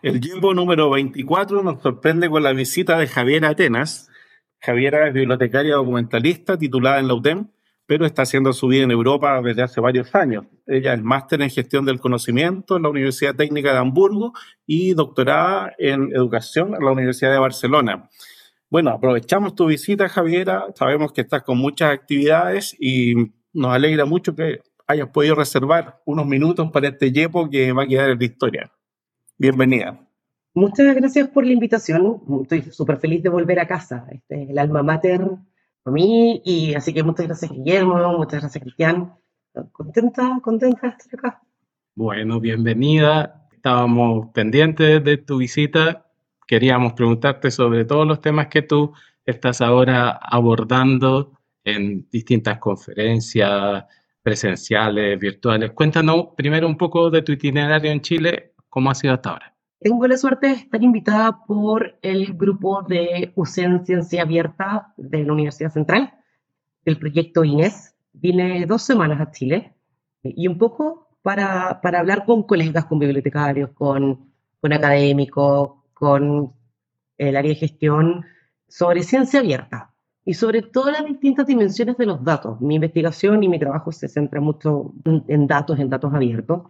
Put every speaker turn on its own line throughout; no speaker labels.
El Jimbo número 24 nos sorprende con la visita de Javiera Atenas. Javiera es bibliotecaria documentalista titulada en la UTEM, pero está haciendo su vida en Europa desde hace varios años. Ella es máster en gestión del conocimiento en la Universidad Técnica de Hamburgo y doctorada en educación en la Universidad de Barcelona. Bueno, aprovechamos tu visita, Javiera. Sabemos que estás con muchas actividades y nos alegra mucho que hayas podido reservar unos minutos para este YEPO que va a quedar en la historia. Bienvenida.
Muchas gracias por la invitación. Estoy súper feliz de volver a casa. Este es el alma mater para mí. Y así que muchas gracias, Guillermo. Muchas gracias, Cristian. Contenta, contenta de estar acá.
Bueno, bienvenida. Estábamos pendientes de tu visita. Queríamos preguntarte sobre todos los temas que tú estás ahora abordando en distintas conferencias presenciales, virtuales. Cuéntanos primero un poco de tu itinerario en Chile ¿Cómo ha sido hasta ahora?
Tengo la suerte de estar invitada por el grupo de UCEN Ciencia Abierta de la Universidad Central, del proyecto INES. Vine dos semanas a Chile y un poco para, para hablar con colegas, con bibliotecarios, con, con académicos, con el área de gestión sobre ciencia abierta y sobre todas las distintas dimensiones de los datos. Mi investigación y mi trabajo se centra mucho en datos, en datos abiertos.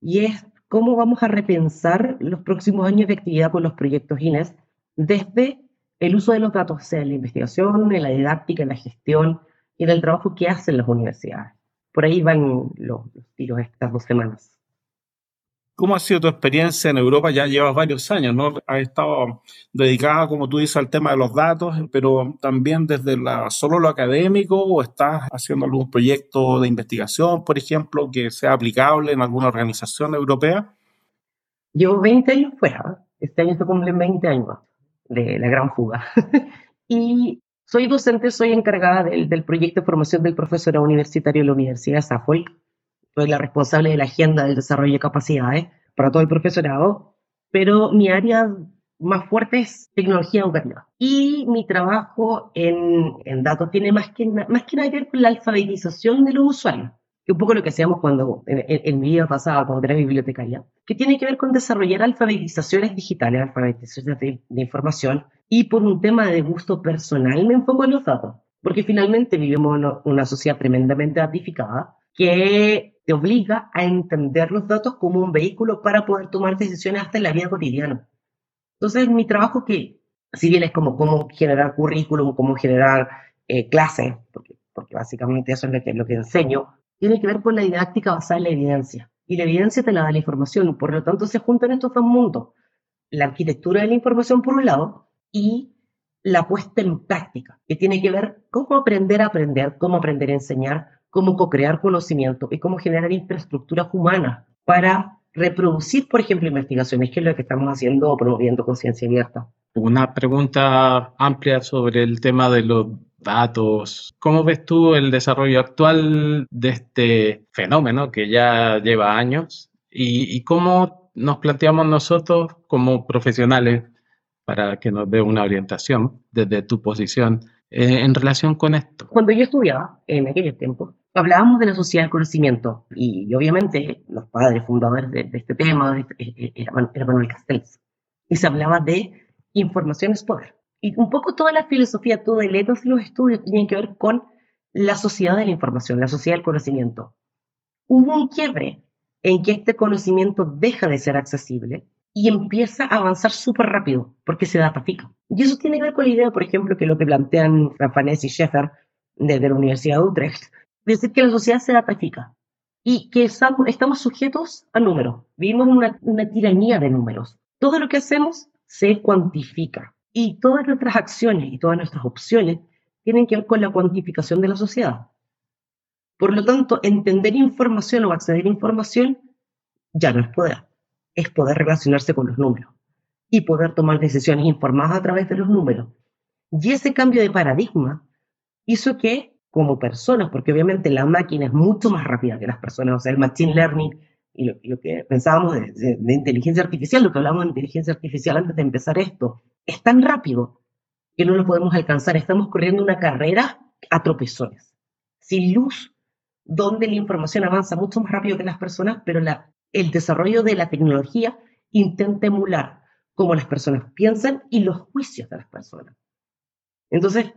Y es cómo vamos a repensar los próximos años de actividad con los proyectos INES desde el uso de los datos, sea en la investigación, en la didáctica, en la gestión y en el trabajo que hacen las universidades. Por ahí van los, tiros estas dos semanas.
¿Cómo ha sido tu experiencia en Europa? Ya llevas varios años, ¿no? Has estado dedicada, como tú dices, al tema de los datos, pero también desde la, solo lo académico o estás haciendo algún proyecto de investigación, por ejemplo, que sea aplicable en alguna organización europea?
Llevo 20 años fuera. Este año se cumplen 20 años de la gran fuga. y soy docente, soy encargada del, del, proyecto de formación del profesorado universitario de la Universidad de Suffolk. Soy la responsable de la agenda del desarrollo de capacidades para todo el profesorado, pero mi área más fuerte es tecnología educativa. Y mi trabajo en, en datos tiene más que, más que nada que ver con la alfabetización de los usuarios, que un poco lo que hacíamos cuando, en, en, mi vida pasada, cuando era bibliotecaria, que tiene que ver con desarrollar alfabetizaciones digitales, alfabetizaciones de, de información, y por un tema de gusto personal me enfoco en los datos, porque finalmente vivimos una sociedad tremendamente datificada, que te obliga a entender los datos como un vehículo para poder tomar decisiones hasta en la vida cotidiana. Entonces, mi trabajo que, si bien es como cómo generar currículum, cómo generar eh, clases, porque, porque, básicamente eso es lo que, lo que enseño, tiene que ver con la didáctica basada en la evidencia. Y la evidencia te la da la información, por lo tanto se juntan estos dos mundos. La arquitectura de la información por un lado y la puesta en práctica, que tiene que ver cómo aprender a aprender, cómo aprender a enseñar, cómo co-crear conocimiento y cómo generar infraestructuras humanas para reproducir, por ejemplo, investigaciones, que es lo que estamos haciendo o promoviendo con Ciencia Abierta.
Una pregunta amplia sobre el tema de los datos. ¿Cómo ves tú el desarrollo actual de este fenómeno que ya lleva años? ¿Y, y cómo nos planteamos nosotros como profesionales para que nos dé una orientación desde tu posición eh, en relación con esto?
Cuando yo estudiaba en aquel tiempo, hablábamos de la sociedad del conocimiento y, obviamente los padres fundadores de, este tema eh, eh, eran, Manuel Castells y se hablaba de información es poder. Y un poco toda la filosofía, todo el etos de los estudios tenían que ver con la sociedad de la información, la sociedad del conocimiento. Hubo un quiebre en que este conocimiento deja de ser accesible y empieza a avanzar súper rápido porque se datafica. Y eso tiene que ver con la idea, por ejemplo, que lo que plantean Rafanés y Schaeffer desde la Universidad de Utrecht, decir que la sociedad se datafica y que estamos sujetos a números. Vivimos una, una tiranía de números. Todo lo que hacemos se cuantifica y todas nuestras acciones y todas nuestras opciones tienen que ver con la cuantificación de la sociedad. Por lo tanto, entender información o acceder a información ya no es poder, es poder relacionarse con los números y poder tomar decisiones informadas a través de los números. Y ese cambio de paradigma hizo que como personas, porque obviamente la máquina es mucho más rápida que las personas, o sea, el machine learning y lo, que pensábamos de, inteligencia artificial, lo que hablábamos de inteligencia artificial antes de empezar esto, es tan rápido que no lo podemos alcanzar. Estamos corriendo una carrera a tropezones, sin luz, donde la información avanza mucho más rápido que las personas, pero la, el desarrollo de la tecnología intenta emular cómo las personas piensan y los juicios de las personas. Entonces,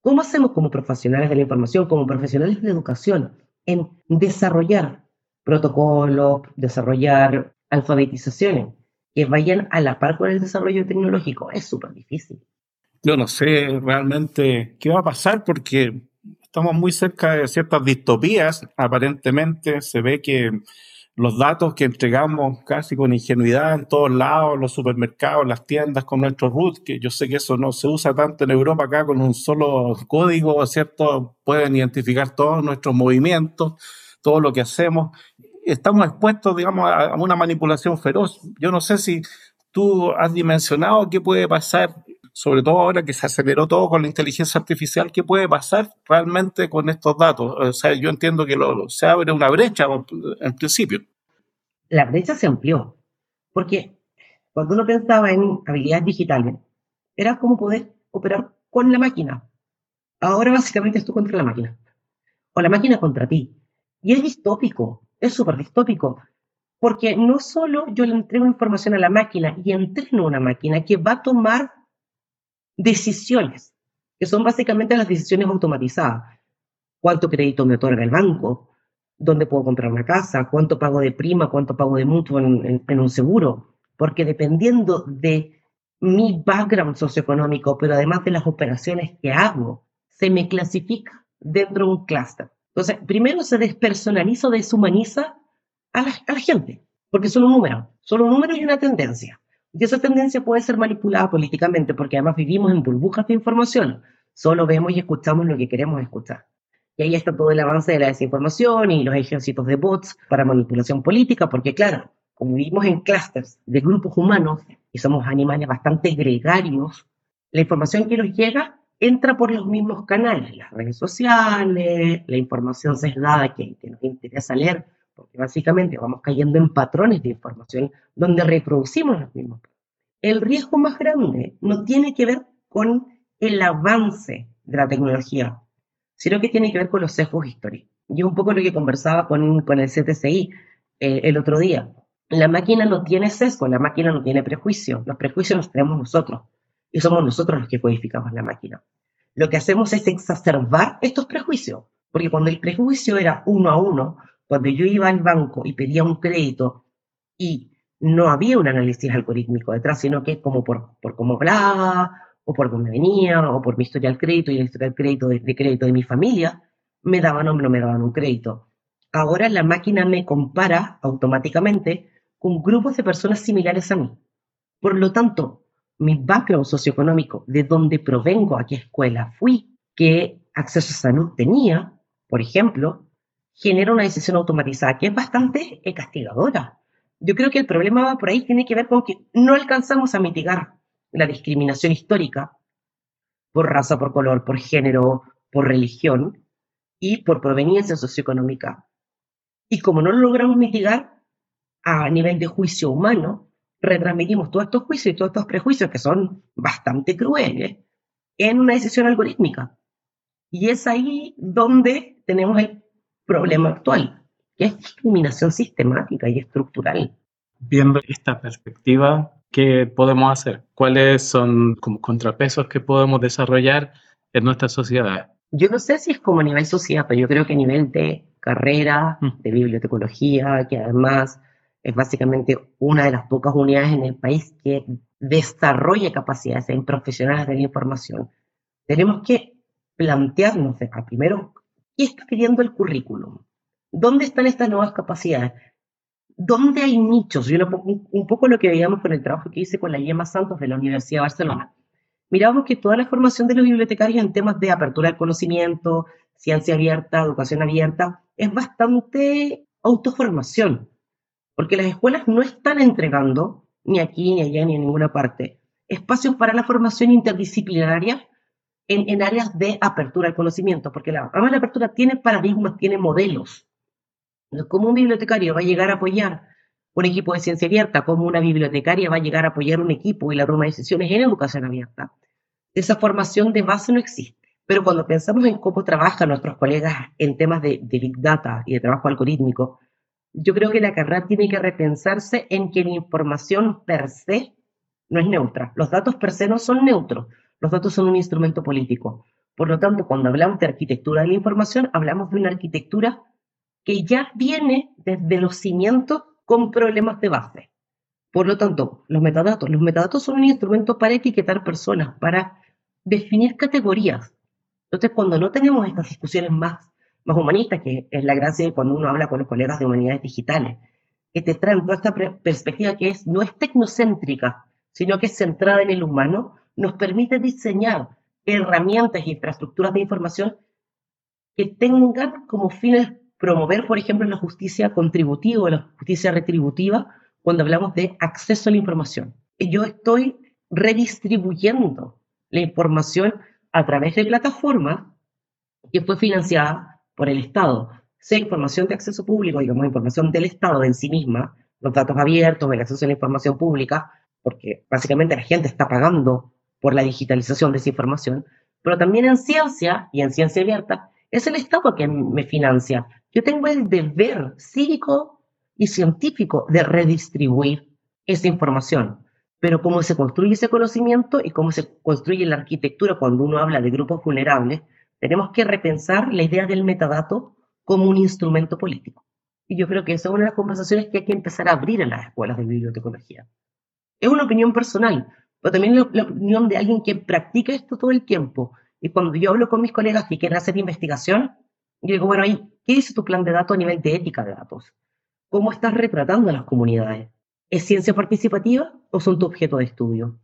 ¿cómo hacemos como profesionales de la información, como profesionales de educación, en desarrollar protocolos, desarrollar alfabetizaciones que vayan a la par con el desarrollo tecnológico? Es súper difícil.
Yo no sé realmente qué va a pasar porque estamos muy cerca de ciertas distopías. Aparentemente se ve que los datos que entregamos casi con ingenuidad en todos lados, los supermercados, las tiendas con nuestro root, que yo sé que eso no se usa tanto en Europa acá con un solo código, ¿cierto? Pueden identificar todos nuestros movimientos, todo lo que hacemos. Estamos expuestos, digamos, a una manipulación feroz. Yo no sé si tú has dimensionado qué puede pasar sobre todo ahora que se aceleró todo con la inteligencia artificial, ¿qué puede pasar realmente con estos datos? O sea, yo entiendo que se abre una brecha en principio.
La brecha se amplió, porque cuando uno pensaba en habilidades digitales, era como poder operar con la máquina. Ahora básicamente es tú contra la máquina, o la máquina contra ti. Y es distópico, es súper distópico, porque no solo yo le entrego información a la máquina y entreno una máquina que va a tomar decisiones, que son básicamente las decisiones automatizadas. ¿Cuánto crédito me otorga el banco? ¿Dónde puedo comprar una casa? ¿Cuánto pago de prima? ¿Cuánto pago de mutuo en, un seguro? Porque dependiendo de mi background socioeconómico, pero además de las operaciones que hago, se me clasifica dentro de un clúster. Entonces, primero se despersonaliza, deshumaniza a la, a la gente, porque son un número, son un número y una tendencia. Y esa tendencia puede ser manipulada políticamente porque además vivimos en burbujas de información. Solo vemos y escuchamos lo que queremos escuchar. Y ahí está todo el avance de la desinformación y los ejércitos de bots para manipulación política, porque claro, como vivimos en clústeres de grupos humanos y somos animales bastante gregarios, la información que nos llega entra por los mismos canales, las redes sociales, la información sesgada que, que nos interesa leer, porque básicamente vamos cayendo en patrones de información donde reproducimos los mismos. El riesgo más grande no tiene que ver con el avance de la tecnología, sino que tiene que ver con los sesgos históricos. Y un poco lo que conversaba con, con el CTCI eh, el otro día. La máquina no tiene sesgo, la máquina no tiene prejuicio. Los prejuicios los tenemos nosotros y somos nosotros los que codificamos la máquina. Lo que hacemos es exacerbar estos prejuicios, porque cuando el prejuicio era uno a uno, cuando yo iba al banco y pedía un crédito y no había un análisis algorítmico detrás, sino que como por, por cómo hablaba, o por dónde venía, o por mi historia del crédito y la historia del crédito de, crédito de mi familia, me daban o no me daban un crédito. Ahora la máquina me compara automáticamente con grupos de personas similares a mí. Por lo tanto, mi background socioeconómico, de dónde provengo, a qué escuela fui, qué acceso a salud tenía, por ejemplo, genera una decisión automatizada que es bastante eh, castigadora. Yo creo que el problema por ahí, tiene que ver con que no alcanzamos a mitigar la discriminación histórica por raza, por color, por género, por religión y por proveniencia socioeconómica. Y como no lo logramos mitigar a nivel de juicio humano, retransmitimos todos estos juicios y todos estos prejuicios que son bastante crueles en una decisión algorítmica. Y es ahí donde tenemos el problema actual, que es discriminación sistemática y estructural.
Viendo esta perspectiva, ¿qué podemos hacer? ¿Cuáles son como contrapesos que podemos desarrollar en nuestra sociedad?
Yo no sé si es como a nivel social, pero yo creo que a nivel de carrera, mm. de bibliotecología, que además es básicamente una de las pocas unidades en el país que desarrolla capacidades en profesionales de la información, tenemos que plantearnos, primero, ¿Qué está pidiendo el currículum? ¿Dónde están estas nuevas capacidades? ¿Dónde hay nichos? Yo un poco lo que veíamos con el trabajo que hice con la Yema Santos de la Universidad de Barcelona. Mirábamos que toda la formación de los bibliotecarios en temas de apertura del conocimiento, ciencia abierta, educación abierta, es bastante autoformación, porque las escuelas no están entregando, ni aquí, ni allá, ni en ninguna parte, espacios para la formación interdisciplinaria en, áreas de apertura al conocimiento, porque la rama de apertura tiene paradigmas, tiene modelos. ¿Cómo un bibliotecario va a llegar a apoyar un equipo de ciencia abierta? ¿Cómo una bibliotecaria va a llegar a apoyar un equipo y la toma de decisiones en educación abierta? Esa formación de base no existe. Pero cuando pensamos en cómo trabajan nuestros colegas en temas de, de Big Data y de trabajo algorítmico, yo creo que la carrera tiene que repensarse en que la información per se no es neutra. Los datos per se no son neutros. Los datos son un instrumento político. Por lo tanto, cuando hablamos de arquitectura de la información, hablamos de una arquitectura que ya viene desde los cimientos con problemas de base. Por lo tanto, los metadatos, los metadatos son un instrumento para etiquetar personas, para definir categorías. Entonces, cuando no tenemos estas discusiones más, más humanistas, que es la gracia de cuando uno habla con los colegas de humanidades digitales, que te traen toda esta perspectiva que es, no es tecnocéntrica, sino que es centrada en el humano, nos permite diseñar herramientas e infraestructuras de información que tengan como fin promover, por ejemplo, la justicia contributiva o la justicia retributiva cuando hablamos de acceso a la información. Yo estoy redistribuyendo la información a través de plataformas que fue financiada por el Estado, sea información de acceso público, digamos, información del Estado en sí misma, los datos abiertos, el acceso a la información pública, porque básicamente la gente está pagando por la digitalización de esa información, pero también en ciencia y en ciencia abierta es el Estado que me financia. Yo tengo el deber cívico y científico de redistribuir esa información. Pero cómo se construye ese conocimiento y cómo se construye la arquitectura cuando uno habla de grupos vulnerables, tenemos que repensar la idea del metadato como un instrumento político. Y yo creo que esa es una de las conversaciones que hay que empezar a abrir en las escuelas de bibliotecología. Es una opinión personal, pero también la, opinión de alguien que practica esto todo el tiempo. Y cuando yo hablo con mis colegas que quieren hacer investigación, yo digo, bueno, ¿qué dice tu plan de datos a nivel de ética de datos? ¿Cómo estás retratando a las comunidades? ¿Es ciencia participativa o son tu objeto de estudio?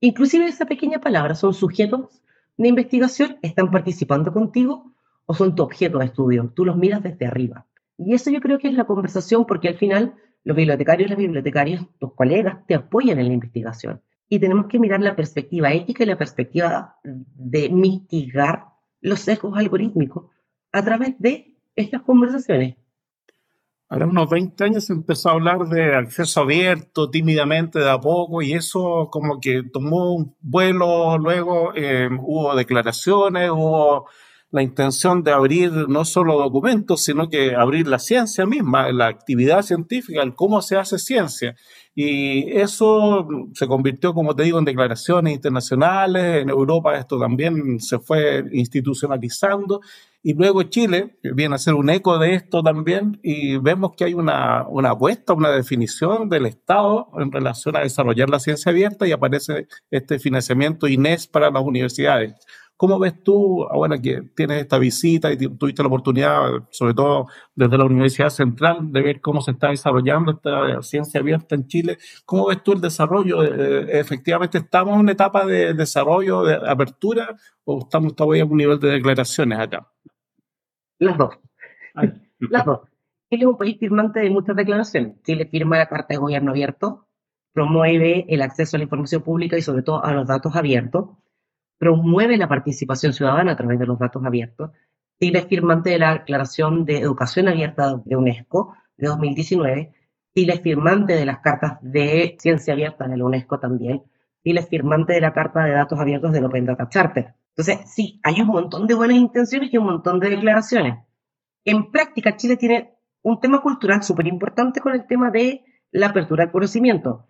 Inclusive esa pequeña palabra, ¿son sujetos de investigación? ¿Están participando contigo o son tu objeto de estudio? Tú los miras desde arriba. Y eso yo creo que es la conversación porque al final los bibliotecarios las bibliotecarias, tus colegas, te apoyan en la investigación. Y tenemos que mirar la perspectiva ética y la perspectiva de mitigar los sesgos algorítmicos a través de estas conversaciones.
Ahora unos 20 años se empezó a hablar de acceso abierto, tímidamente, de a poco, y eso como que tomó un vuelo, luego eh, hubo declaraciones, hubo la intención de abrir no solo documentos, sino que abrir la ciencia misma, la actividad científica, el cómo se hace ciencia. Y eso se convirtió, como te digo, en declaraciones internacionales. En Europa esto también se fue institucionalizando. Y luego Chile viene a ser un eco de esto también. Y vemos que hay una, una apuesta, una definición del Estado en relación a desarrollar la ciencia abierta y aparece este financiamiento INES para las universidades. ¿Cómo ves tú, ahora que tienes esta visita y tuviste la oportunidad, sobre todo desde la Universidad Central, de ver cómo se está desarrollando esta ciencia abierta en Chile? ¿Cómo ves tú el desarrollo? Eh, ¿Efectivamente estamos en una etapa de desarrollo, de apertura, o estamos todavía en un nivel de declaraciones acá?
Las dos. Las dos. Chile es un país firmante de muchas declaraciones. Chile firma la Carta de Gobierno Abierto, promueve el acceso a la información pública y sobre todo a los datos abiertos promueve la participación ciudadana a través de los datos abiertos. Chile es firmante de la Declaración de Educación Abierta de UNESCO de 2019. Chile es firmante de las cartas de ciencia abierta de la UNESCO también. Chile es firmante de la Carta de Datos Abiertos del Open Data Charter. Entonces, sí, hay un montón de buenas intenciones y un montón de declaraciones. En práctica, Chile tiene un tema cultural súper importante con el tema de la apertura al conocimiento.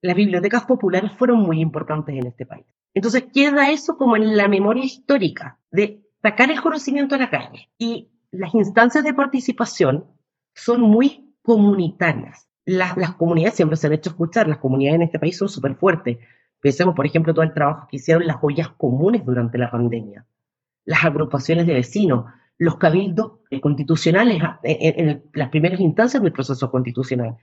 Las bibliotecas populares fueron muy importantes en este país. Entonces queda eso como en la memoria histórica de sacar el conocimiento a la calle. Y las instancias de participación son muy comunitarias. Las, las comunidades siempre se han hecho escuchar, las comunidades en este país son súper fuertes. Pensemos, por ejemplo, todo el trabajo que hicieron las ollas comunes durante la pandemia, las agrupaciones de vecinos, los cabildos constitucionales en, en las primeras instancias del proceso constitucional.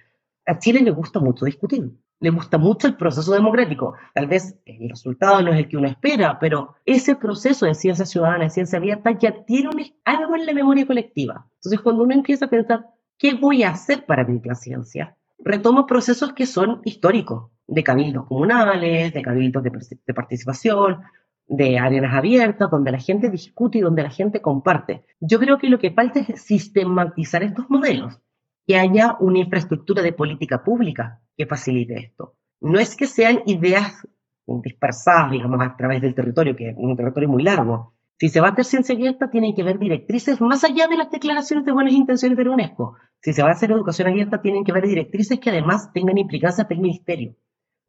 A Chile le gusta mucho discutir le gusta mucho el proceso democrático. Tal vez el resultado no es el que uno espera, pero ese proceso de ciencia ciudadana, de ciencia abierta, ya tiene algo en la memoria colectiva. Entonces, cuando uno empieza a pensar, ¿qué voy a hacer para vivir la ciencia? Retomo procesos que son históricos, de cabildos comunales, de cabildos de, de participación, de arenas abiertas, donde la gente discute y donde la gente comparte. Yo creo que lo que falta es sistematizar estos modelos que haya una infraestructura de política pública que facilite esto. No es que sean ideas dispersadas, digamos, a través del territorio, que es un territorio muy largo. Si se va a hacer ciencia abierta, tienen que haber directrices más allá de las declaraciones de buenas intenciones de la UNESCO. Si se va a hacer educación abierta, tienen que haber directrices que además tengan implicancias del ministerio.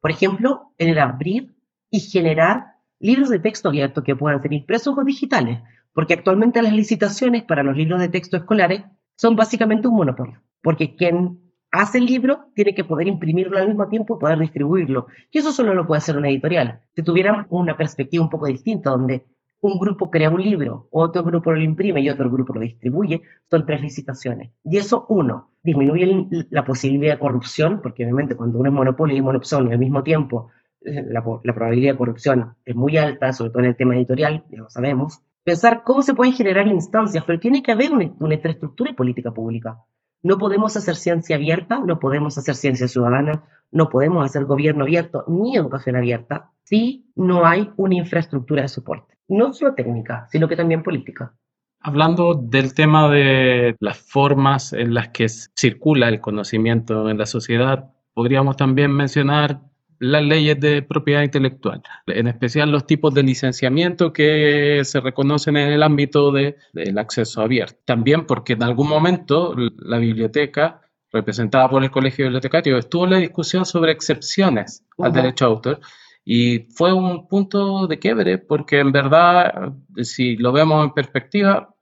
Por ejemplo, en el abrir y generar libros de texto abiertos que puedan ser impresos o digitales, porque actualmente las licitaciones para los libros de texto escolares son básicamente un monopolio, porque quien hace el libro tiene que poder imprimirlo al mismo tiempo y poder distribuirlo. Y eso solo lo puede hacer una editorial. Si tuviéramos una perspectiva un poco distinta, donde un grupo crea un libro, otro grupo lo imprime y otro grupo lo distribuye, son tres licitaciones. Y eso, uno, disminuye la posibilidad de corrupción, porque obviamente cuando uno es monopolio y monopolio al mismo tiempo, eh, la, la, probabilidad de corrupción es muy alta, sobre todo en el tema editorial, ya lo sabemos. Pensar cómo se pueden generar instancias, pero tiene que haber una, una infraestructura y política pública. No podemos hacer ciencia abierta, no podemos hacer ciencia ciudadana, no podemos hacer gobierno abierto ni educación abierta si no hay una infraestructura de soporte. No solo técnica, sino que también política.
Hablando del tema de las formas en las que circula el conocimiento en la sociedad, podríamos también mencionar las leyes de propiedad intelectual, en especial los tipos de licenciamiento que se reconocen en el ámbito del acceso abierto. También porque en algún momento la biblioteca, representada por el Colegio Bibliotecario, estuvo en la discusión sobre excepciones al derecho a autor. Y fue un punto de quiebre porque en verdad, si lo vemos en perspectiva,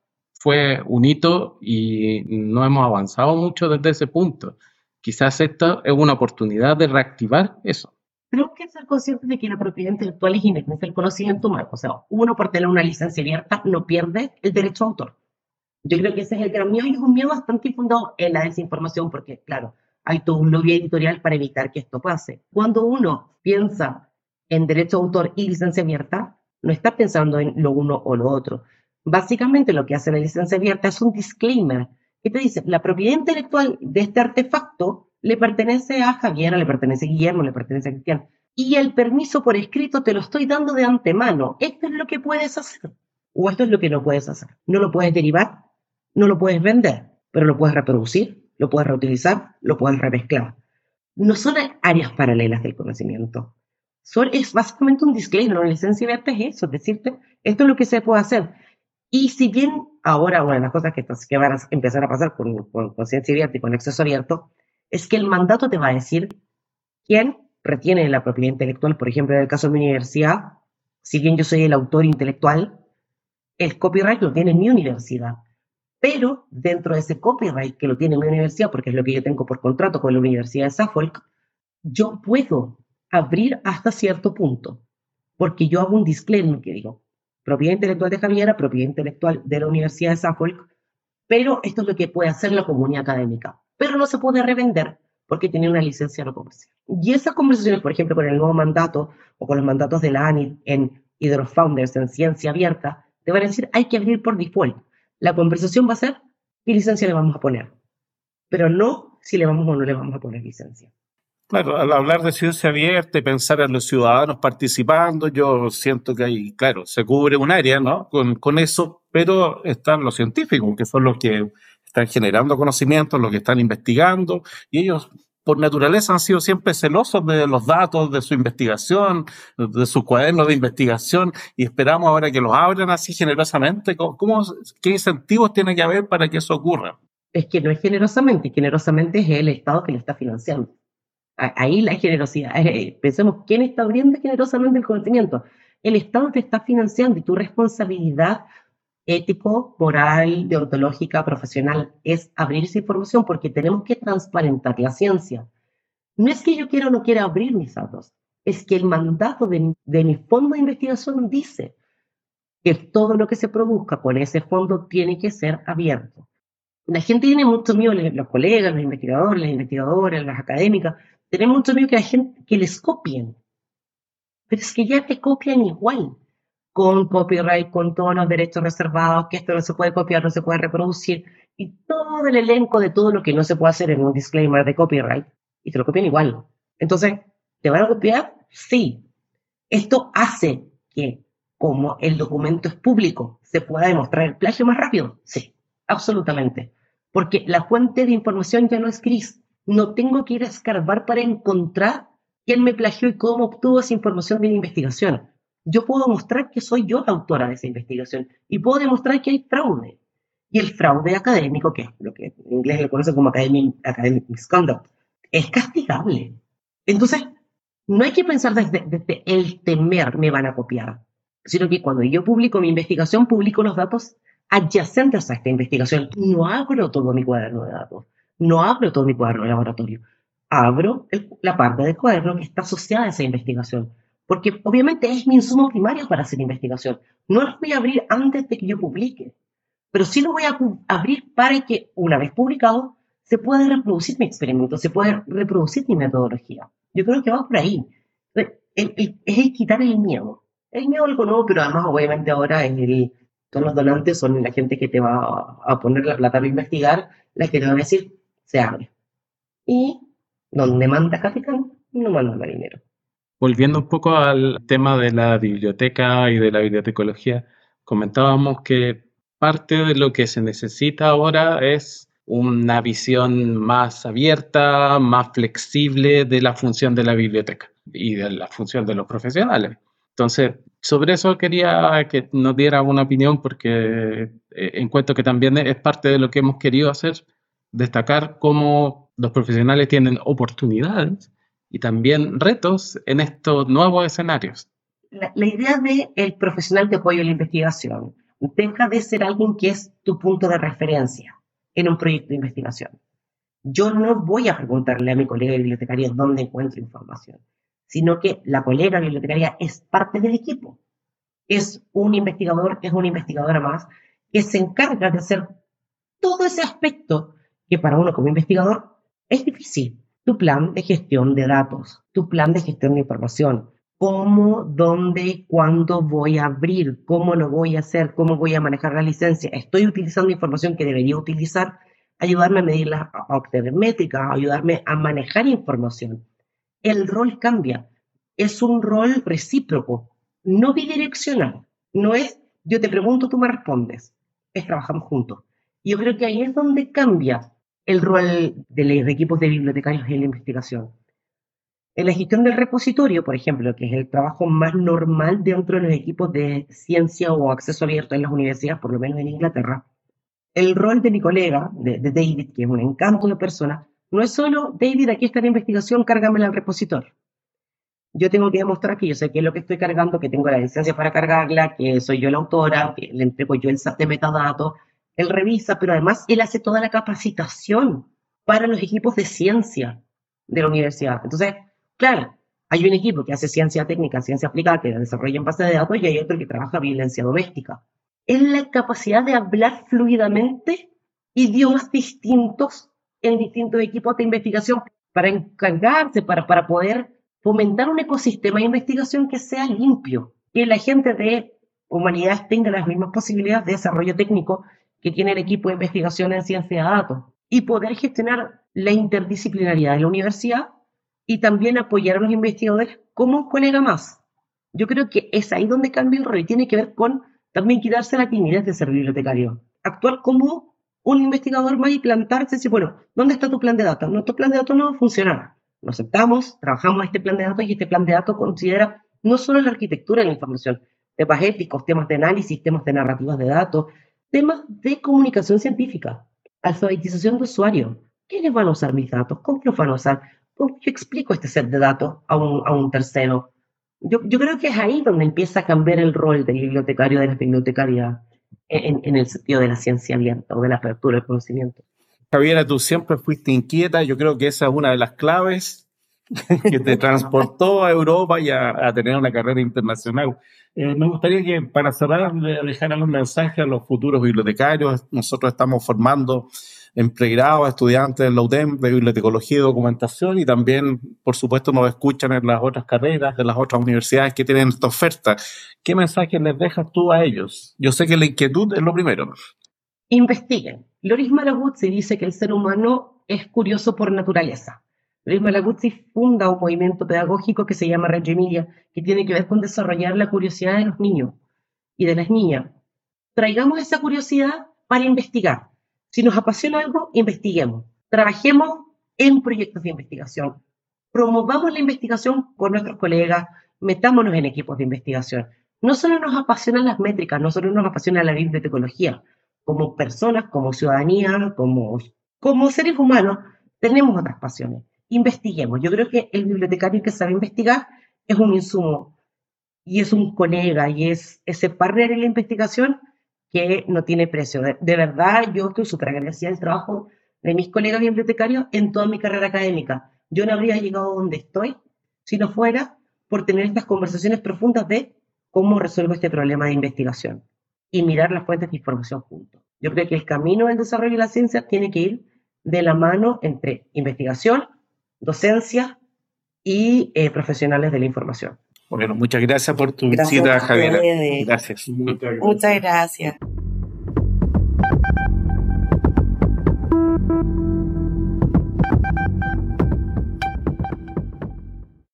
fue un hito y no hemos avanzado mucho desde ese punto. Quizás esta es una oportunidad de reactivar eso.
Tenemos que ser conscientes de que la propiedad intelectual es inherente al conocimiento humano. O sea, uno por tener una licencia abierta no pierde el derecho a autor. Yo creo que ese es el gran miedo y es un miedo bastante infundado en la desinformación porque, claro, hay todo un lobby editorial para evitar que esto pase. Cuando uno piensa en derecho a autor y licencia abierta, no está pensando en lo uno o lo otro. Básicamente lo que hace la licencia abierta es un disclaimer que te dice, la propiedad intelectual de este artefacto le pertenece a Javier, le pertenece a Guillermo, le pertenece a Cristian. Y el permiso por escrito te lo estoy dando de antemano. Esto es lo que puedes hacer. O esto es lo que no puedes hacer. No lo puedes derivar, no lo puedes vender, pero lo puedes reproducir, lo puedes reutilizar, lo puedes remezclar. No son áreas paralelas del conocimiento. Son, es básicamente un disclaimer. Una licencia abierta es eso, decirte, esto es lo que se puede hacer. Y si bien ahora una de las cosas que, que van a empezar a pasar con, con, con ciencia abierta y con acceso abierto es que el mandato te va a decir quién retiene la propiedad intelectual. Por ejemplo, en el caso de mi universidad, si bien yo soy el autor intelectual, el copyright lo tiene mi universidad. Pero dentro de ese copyright que lo tiene mi universidad, porque es lo que yo tengo por contrato con la Universidad de Suffolk, yo puedo abrir hasta cierto punto, porque yo hago un disclaimer que digo, propiedad intelectual de Javiera, propiedad intelectual de la Universidad de Suffolk, pero esto es lo que puede hacer la comunidad académica pero no se puede revender porque tiene una licencia no comercial. Y esas conversaciones, por ejemplo, con el nuevo mandato o con los mandatos de la ANI en Hydrofounders en ciencia abierta, te van a decir, hay que abrir por default. La conversación va a ser, ¿qué licencia le vamos a poner? Pero no si le vamos o no le vamos a poner licencia.
Claro, al hablar de ciencia abierta y pensar en los ciudadanos participando, yo siento que ahí, claro, se cubre un área, ¿no? Con eso, pero están los científicos, que son los que están generando conocimientos, los que están investigando, y ellos por naturaleza han sido siempre celosos de los datos, de su investigación, de sus cuadernos de investigación, y esperamos ahora que los abran así generosamente. ¿Cómo, ¿Qué incentivos tiene que haber para que eso ocurra?
Es que no es generosamente, generosamente es el Estado que lo está financiando. Ahí la generosidad. Eh, pensemos, ¿quién está abriendo generosamente el conocimiento? El Estado te está financiando y tu responsabilidad ético, moral, deontológica, profesional, es abrir esa información porque tenemos que transparentar la ciencia. No es que yo quiera o no quiera abrir mis datos, es que el mandato de, de mi fondo de investigación dice que todo lo que se produzca con ese fondo tiene que ser abierto. La gente tiene mucho miedo, los colegas, los investigadores, las investigadoras, las académicas, tienen mucho miedo que la gente que les copien. Pero es que ya te copian igual con copyright, con todos los derechos reservados, que esto no se puede copiar, no se puede reproducir, y todo el elenco de todo lo que no se puede hacer en un disclaimer de copyright, y te lo copian igual. Entonces, ¿te van a copiar? Sí. Esto hace que, como el documento es público, se pueda demostrar el plagio más rápido. Sí, absolutamente. Porque la fuente de información ya no es gris. No tengo que ir a escarbar para encontrar quién me plagió y cómo obtuvo esa información de la investigación yo puedo mostrar que soy yo la autora de esa investigación y puedo demostrar que hay fraude. Y el fraude académico, que es lo que en inglés le conoce como academic, academic misconduct, es castigable. Entonces, no hay que pensar desde, desde, el temer me van a copiar, sino que cuando yo publico mi investigación, publico los datos adyacentes a esta investigación. No abro todo mi cuaderno de datos, no abro todo mi cuaderno de laboratorio, abro la parte del cuaderno que está asociada a esa investigación, porque obviamente es mi insumo primario para hacer investigación. No lo voy a abrir antes de que yo publique, pero sí lo voy a abrir para que una vez publicado se pueda reproducir mi experimento, se pueda reproducir mi metodología. Yo creo que va por ahí. Es el, quitar el miedo. El miedo algo nuevo, pero además obviamente ahora el, todos los donantes son la gente que te va a poner la plata para investigar, la que te va a decir, se abre. Y donde manda capitán, no manda marinero.
Volviendo un poco al tema de la biblioteca y de la bibliotecología, comentábamos que parte de lo que se necesita ahora es una visión más abierta, más flexible de la función de la biblioteca y de la función de los profesionales. Entonces, sobre eso quería que nos diera una opinión porque eh, encuentro que también es parte de lo que hemos querido hacer, destacar cómo los profesionales tienen oportunidades y también retos en estos nuevos escenarios.
La, idea de el profesional de apoyo a la investigación deja de ser alguien que es tu punto de referencia en un proyecto de investigación. Yo no voy a preguntarle a mi colega bibliotecaria dónde encuentro información, sino que la colega bibliotecaria es parte del equipo. Es un investigador, es una investigadora más que se encarga de hacer todo ese aspecto que para uno como investigador es difícil. Tu plan de gestión de datos, tu plan de gestión de información, cómo, dónde, cuándo voy a abrir, cómo lo voy a hacer, cómo voy a manejar la licencia. Estoy utilizando información que debería utilizar, ayudarme a medirla, a obtener métricas, ayudarme a manejar información. El rol cambia. Es un rol recíproco, no bidireccional. No es yo te pregunto, tú me respondes. Es trabajamos juntos. Yo creo que ahí es donde cambia el rol de los equipos de bibliotecarios en la investigación. En la gestión del repositorio, por ejemplo, que es el trabajo más normal dentro de los equipos de ciencia o acceso abierto en las universidades, por lo menos en Inglaterra, el rol de mi colega, de, David, que es un encanto de persona, no es solo, David, aquí está la investigación, cárgamela al repositorio. Yo tengo que demostrar que yo sé qué es lo que estoy cargando, que tengo la licencia para cargarla, que soy yo la autora, que le entrego yo el SAT de metadatos, él revisa, pero además él hace toda la capacitación para los equipos de ciencia de la universidad. Entonces, claro, hay un equipo que hace ciencia técnica, ciencia aplicada, que desarrolla en base de datos, y hay otro que trabaja violencia doméstica. Es la capacidad de hablar fluidamente idiomas distintos en distintos equipos de investigación para encargarse, para, para poder fomentar un ecosistema de investigación que sea limpio, que la gente de humanidades tenga las mismas posibilidades de desarrollo técnico que tiene el equipo de investigación en ciencia de datos y poder gestionar la interdisciplinaridad de la universidad y también apoyar a los investigadores como un colega más. Yo creo que es ahí donde cambia el rol y tiene que ver con también quitarse la timidez de ser bibliotecario. Actuar como un investigador más y plantarse y decir, bueno, ¿dónde está tu plan de datos? Nuestro plan de datos no va a funcionar. Nos sentamos, trabajamos este plan de datos y este plan de datos considera no solo la arquitectura de la información, temas éticos, temas de análisis, temas de narrativas de datos, temas de comunicación científica, alfabetización de usuario. ¿Quiénes van a usar mis datos? ¿Cómo los van a usar? ¿Cómo yo explico este set de datos a un, a un tercero? Yo, yo, creo que es ahí donde empieza a cambiar el rol del bibliotecario de la bibliotecaria en, en el sentido de la ciencia abierta o de la apertura del conocimiento.
Javiera, tú siempre fuiste inquieta. Yo creo que esa es una de las claves que te transportó a Europa y a, tener una carrera internacional. Eh, me gustaría que para cerrar dejaran un mensaje a los futuros bibliotecarios. Nosotros estamos formando en pregrado a estudiantes en la UTEM de bibliotecología y documentación y también, por supuesto, nos escuchan en las otras carreras de las otras universidades que tienen esta oferta. ¿Qué mensaje les dejas tú a ellos? Yo sé que la inquietud es lo primero.
Investiguen. Loris Maraguzzi dice que el ser humano es curioso por naturaleza. Luis Malaguzzi funda un movimiento pedagógico que se llama Reggio Emilia, que tiene que ver con desarrollar la curiosidad de los niños y de las niñas. Traigamos esa curiosidad para investigar. Si nos apasiona algo, investiguemos. Trabajemos en proyectos de investigación. Promovamos la investigación con nuestros colegas, metámonos en equipos de investigación. No solo nos apasionan las métricas, no solo nos apasiona la bibliotecología. Como personas, como ciudadanía, como, como seres humanos, tenemos otras pasiones. Investiguemos. Yo creo que el bibliotecario que sabe investigar es un insumo y es un colega y es ese partner en la investigación que no tiene precio. De, verdad, yo estoy súper agradecida del trabajo de mis colegas bibliotecarios en toda mi carrera académica. Yo no habría llegado donde estoy si no fuera por tener estas conversaciones profundas de cómo resuelvo este problema de investigación y mirar las fuentes de información juntos. Yo creo que el camino del desarrollo de la ciencia tiene que ir de la mano entre investigación, docencia y eh, profesionales de la información.
Bueno, muchas gracias por tu visita, Javier.
Gracias. Muchas gracias.